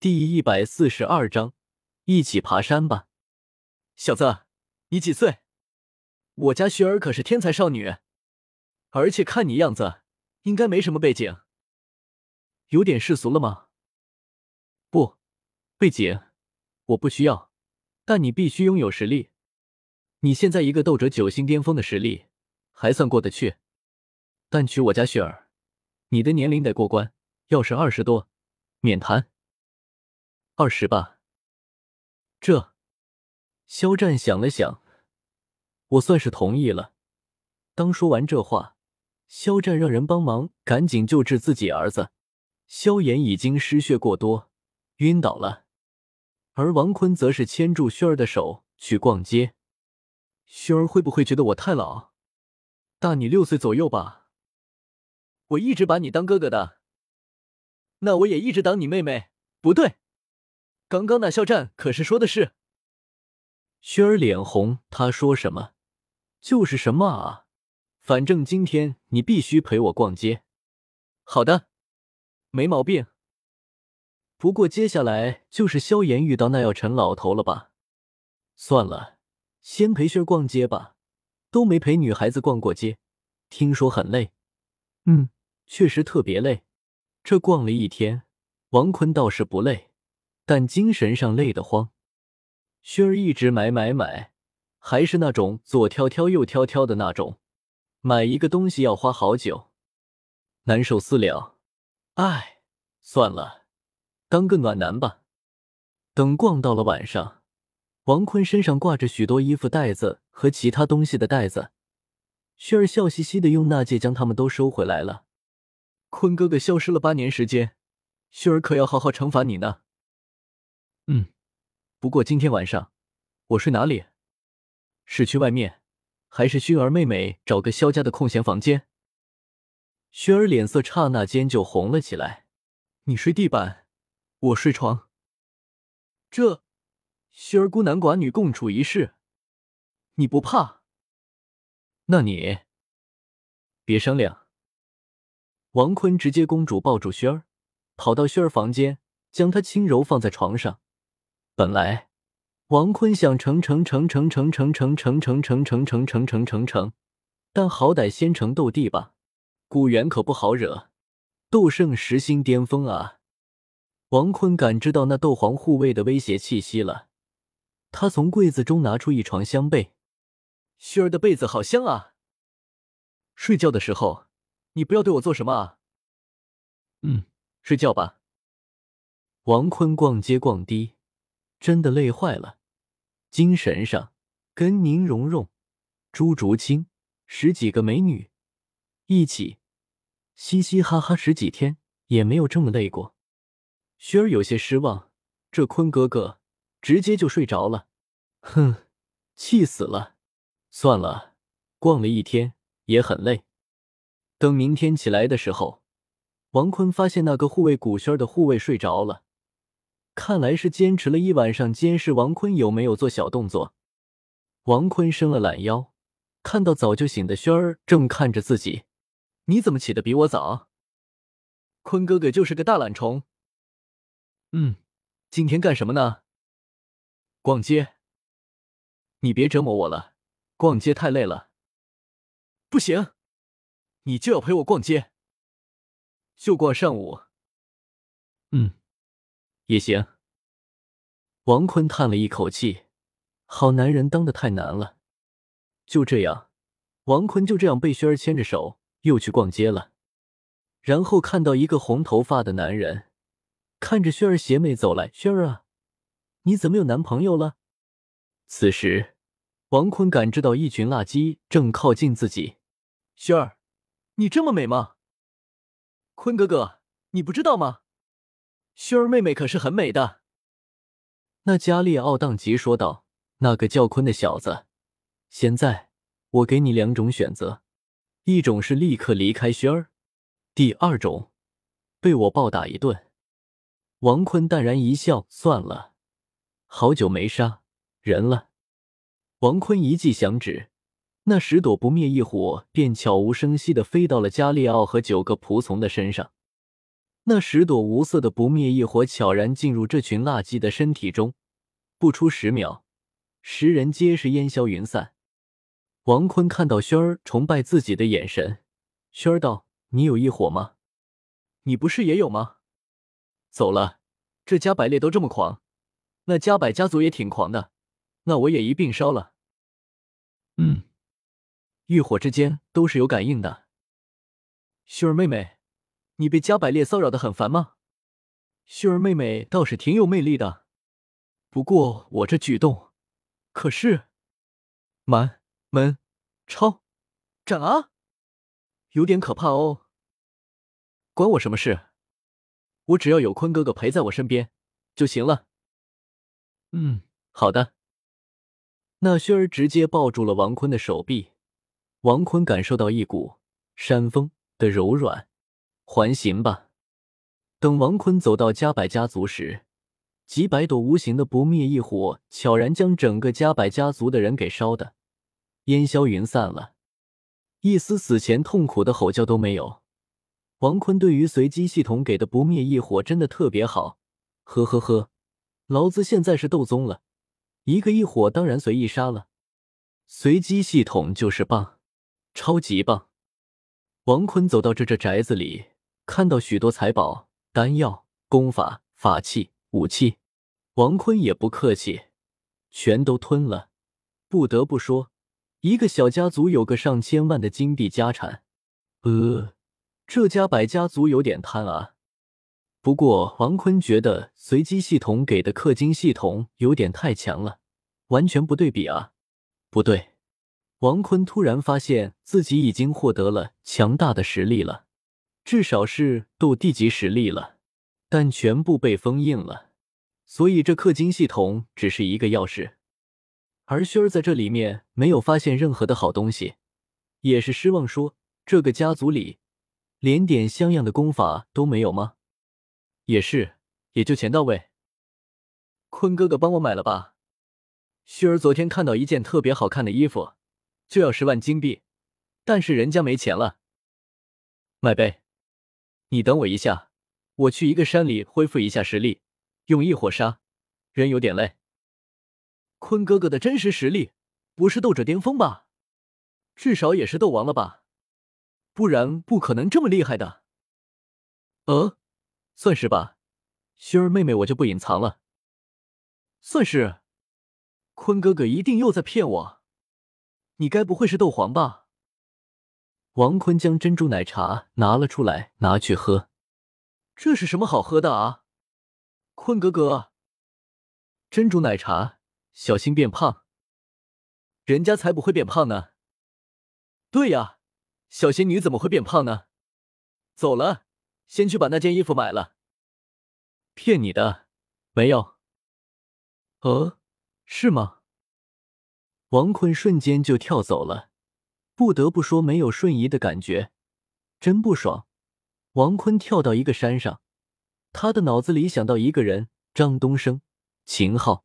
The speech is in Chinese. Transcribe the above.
第一百四十二章，一起爬山吧，小子，你几岁？我家雪儿可是天才少女，而且看你样子，应该没什么背景。有点世俗了吗？不，背景我不需要，但你必须拥有实力。你现在一个斗者九星巅峰的实力，还算过得去。但娶我家雪儿，你的年龄得过关，要是二十多，免谈。二十吧。这，肖战想了想，我算是同意了。当说完这话，肖战让人帮忙赶紧救治自己儿子。萧炎已经失血过多，晕倒了，而王坤则是牵住薰儿的手去逛街。薰儿会不会觉得我太老？大你六岁左右吧。我一直把你当哥哥的，那我也一直当你妹妹。不对。刚刚那肖战可是说的是，轩儿脸红，他说什么就是什么啊！反正今天你必须陪我逛街。好的，没毛病。不过接下来就是萧炎遇到那药尘老头了吧？算了，先陪轩逛街吧，都没陪女孩子逛过街，听说很累。嗯，确实特别累。这逛了一天，王坤倒是不累。但精神上累得慌，薰儿一直买买买，还是那种左挑挑右挑挑的那种，买一个东西要花好久，难受死了。唉，算了，当个暖男吧。等逛到了晚上，王坤身上挂着许多衣服袋子和其他东西的袋子，薰儿笑嘻嘻的用纳戒将他们都收回来了。坤哥哥消失了八年时间，薰儿可要好好惩罚你呢。嗯，不过今天晚上我睡哪里？是去外面，还是薰儿妹妹找个萧家的空闲房间？薰儿脸色刹那间就红了起来。你睡地板，我睡床。这，薰儿孤男寡女共处一室，你不怕？那你别商量。王坤直接公主抱住薰儿，跑到薰儿房间，将她轻柔放在床上。本来，王坤想成成成成成成成成成成成成成成成成，但好歹先成斗帝吧。古元可不好惹，斗圣十星巅峰啊！王坤感知到那斗皇护卫的威胁气息了，他从柜子中拿出一床香被，薰儿的被子好香啊！睡觉的时候，你不要对我做什么啊？嗯，睡觉吧。王坤逛街逛的。真的累坏了，精神上跟宁荣荣、朱竹清十几个美女一起嘻嘻哈哈十几天，也没有这么累过。薰儿有些失望，这坤哥哥直接就睡着了，哼，气死了！算了，逛了一天也很累。等明天起来的时候，王坤发现那个护卫古轩的护卫睡着了。看来是坚持了一晚上，监视王坤有没有做小动作。王坤伸了懒腰，看到早就醒的轩儿正看着自己，你怎么起的比我早？坤哥哥就是个大懒虫。嗯，今天干什么呢？逛街。你别折磨我了，逛街太累了。不行，你就要陪我逛街，就逛上午。嗯。也行。王坤叹了一口气，好男人当的太难了。就这样，王坤就这样被轩儿牵着手又去逛街了。然后看到一个红头发的男人看着轩儿邪魅走来：“轩儿啊，你怎么有男朋友了？”此时，王坤感知到一群垃圾正靠近自己。“轩儿，你这么美吗？”“坤哥哥，你不知道吗？”薰儿妹妹可是很美的，那加利奥当即说道：“那个叫坤的小子，现在我给你两种选择，一种是立刻离开薰儿，第二种被我暴打一顿。”王坤淡然一笑：“算了，好久没杀人了。”王坤一记响指，那十朵不灭异火便悄无声息的飞到了加利奥和九个仆从的身上。那十朵无色的不灭异火悄然进入这群垃圾的身体中，不出十秒，十人皆是烟消云散。王坤看到轩儿崇拜自己的眼神，轩儿道：“你有异火吗？你不是也有吗？走了，这加百列都这么狂，那加百家族也挺狂的，那我也一并烧了。”嗯，欲火之间都是有感应的。薰儿妹妹，你被加百列骚扰的很烦吗？薰儿妹妹倒是挺有魅力的，不过我这举动可是蛮。门超斩啊，有点可怕哦。关我什么事？我只要有坤哥哥陪在我身边就行了。嗯，好的。那薰儿直接抱住了王坤的手臂，王坤感受到一股山风的柔软，还行吧。等王坤走到加百家族时，几百朵无形的不灭异火悄然将整个加百家族的人给烧的。烟消云散了，一丝死前痛苦的吼叫都没有。王坤对于随机系统给的不灭异火真的特别好，呵呵呵，老子现在是斗宗了，一个异火当然随意杀了。随机系统就是棒，超级棒。王坤走到这这宅子里，看到许多财宝、丹药、功法、法器、武器，王坤也不客气，全都吞了。不得不说。一个小家族有个上千万的金币家产，呃，这家百家族有点贪啊。不过王坤觉得随机系统给的氪金系统有点太强了，完全不对比啊。不对，王坤突然发现自己已经获得了强大的实力了，至少是斗地级实力了，但全部被封印了，所以这氪金系统只是一个钥匙。而轩儿在这里面没有发现任何的好东西，也是失望，说：“这个家族里连点像样的功法都没有吗？”也是，也就钱到位。坤哥哥帮我买了吧。轩儿昨天看到一件特别好看的衣服，就要十万金币，但是人家没钱了。买呗。你等我一下，我去一个山里恢复一下实力，用异火杀人有点累。坤哥哥的真实实力不是斗者巅峰吧？至少也是斗王了吧？不然不可能这么厉害的。呃，算是吧。薰儿妹妹，我就不隐藏了。算是。坤哥哥一定又在骗我。你该不会是斗皇吧？王坤将珍珠奶茶拿了出来，拿去喝。这是什么好喝的啊？坤哥哥，珍珠奶茶。小心变胖，人家才不会变胖呢。对呀，小仙女怎么会变胖呢？走了，先去把那件衣服买了。骗你的，没有。呃，是吗？王坤瞬间就跳走了，不得不说没有瞬移的感觉，真不爽。王坤跳到一个山上，他的脑子里想到一个人：张东升、秦昊。